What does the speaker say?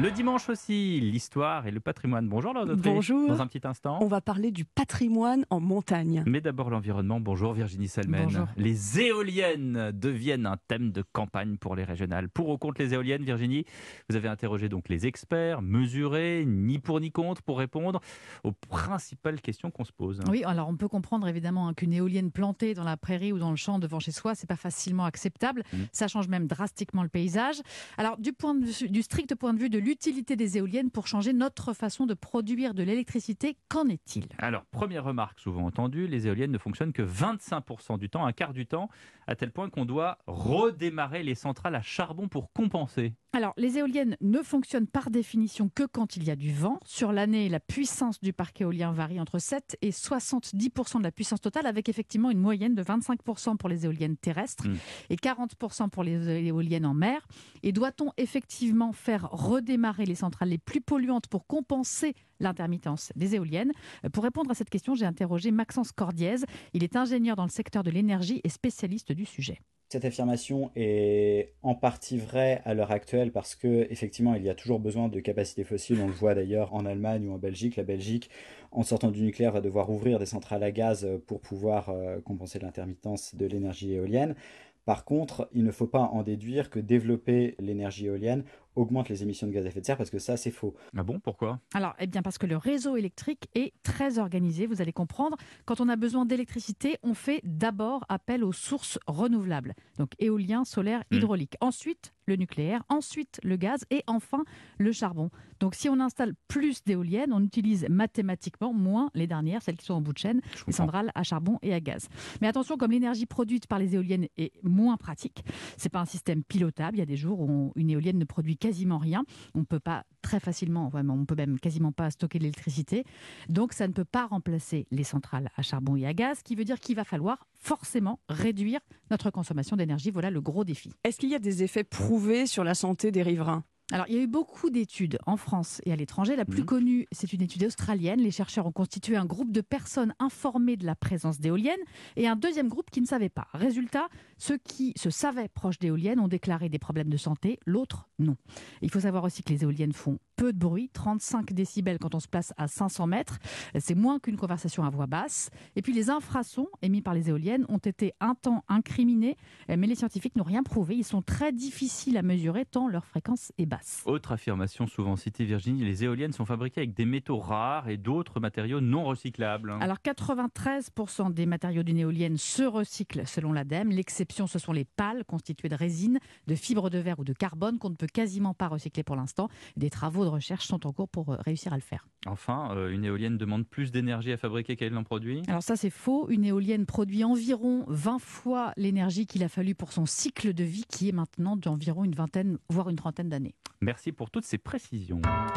Le dimanche aussi, l'histoire et le patrimoine. Bonjour Laure Dautré. Bonjour. Dans un petit instant. On va parler du patrimoine en montagne. Mais d'abord l'environnement. Bonjour Virginie Salmen. Bonjour. Les éoliennes deviennent un thème de campagne pour les régionales. Pour ou contre les éoliennes, Virginie, vous avez interrogé donc les experts, mesuré, ni pour ni contre, pour répondre aux principales questions qu'on se pose. Oui, alors on peut comprendre évidemment hein, qu'une éolienne plantée dans la prairie ou dans le champ devant chez soi, c'est pas facilement acceptable. Mm. Ça change même drastiquement le paysage. Alors du point de vue, du strict point de vue de l'utilité des éoliennes pour changer notre façon de produire de l'électricité, qu'en est-il? Alors, première remarque souvent entendue, les éoliennes ne fonctionnent que 25% du temps, un quart du temps, à tel point qu'on doit redémarrer les centrales à charbon pour compenser. Alors, les éoliennes ne fonctionnent par définition que quand il y a du vent. Sur l'année, la puissance du parc éolien varie entre 7 et 70% de la puissance totale, avec effectivement une moyenne de 25% pour les éoliennes terrestres Mm. et 40% pour les éoliennes en mer. Et doit-on effectivement faire redémarrer les centrales les plus polluantes pour compenser l'intermittence des éoliennes? Euh, Pour répondre à cette question, j'ai interrogé Maxence Cordiez. Il est ingénieur dans le secteur de l'énergie et spécialiste du sujet. Cette affirmation est en partie vraie à l'heure actuelle parce que effectivement il y a toujours besoin de capacités fossiles. On le voit d'ailleurs en Allemagne ou en Belgique. La Belgique, en sortant du nucléaire, va devoir ouvrir des centrales à gaz pour pouvoir euh, compenser l'intermittence de l'énergie éolienne. Par contre, il ne faut pas en déduire que développer l'énergie éolienne augmente les émissions de gaz à effet de serre parce que ça c'est faux. Ah bon, pourquoi? Alors, eh bien, parce que le réseau électrique est très organisé, vous allez comprendre. Quand on a besoin d'électricité, on fait d'abord appel aux sources renouvelables, donc éolien, solaire, Mm. hydraulique. Ensuite, le nucléaire, ensuite le gaz et enfin le charbon. Donc, si on installe plus d'éoliennes, on utilise mathématiquement moins les dernières, celles qui sont en bout de chaîne, Je les comprends. centrales à charbon et à gaz. Mais attention, comme l'énergie produite par les éoliennes est moins pratique, c'est pas un système pilotable. Il y a des jours où on- une éolienne ne produit quasiment rien. On peut pas très facilement, vraiment, on peut même quasiment pas stocker l'électricité. Donc, ça ne peut pas remplacer les centrales à charbon et à gaz, ce qui veut dire qu'il va falloir forcément réduire notre consommation d'énergie. Voilà le gros défi. Est-ce qu'il y a des effets prouvés sur la santé des riverains? Alors, il y a eu beaucoup d'études en France et à l'étranger. La plus Mhm. connue, c'est une étude australienne. Les chercheurs ont constitué un groupe de personnes informées de la présence d'éoliennes et un deuxième groupe qui ne savait pas. Résultat, ceux qui se savaient proches d'éoliennes ont déclaré des problèmes de santé, l'autre non. Il faut savoir aussi que les éoliennes font peu de bruit, 35 décibels quand on se place à 500 mètres. C'est moins qu'une conversation à voix basse. Et puis les infrasons émis par les éoliennes ont été un temps incriminés, mais les scientifiques n'ont rien prouvé. Ils sont très difficiles à mesurer tant leur fréquence est basse. Autre affirmation souvent citée, Virginie, les éoliennes sont fabriquées avec des métaux rares et d'autres matériaux non recyclables. Alors 93% des matériaux d'une éolienne se recyclent selon l'ADEME. L'exception, ce sont les pales constituées de résine, de fibres de verre ou de carbone qu'on ne peut quasiment pas recycler pour l'instant. Des travaux de recherche sont en cours pour euh, réussir à le faire. Enfin, euh, une éolienne demande plus d'énergie à fabriquer qu'elle n'en produit. Alors ça c'est faux. Une éolienne produit environ 20 fois l'énergie qu'il a fallu pour son cycle de vie qui est maintenant d'environ une vingtaine, voire une trentaine d'années. Merci pour toutes ces précisions.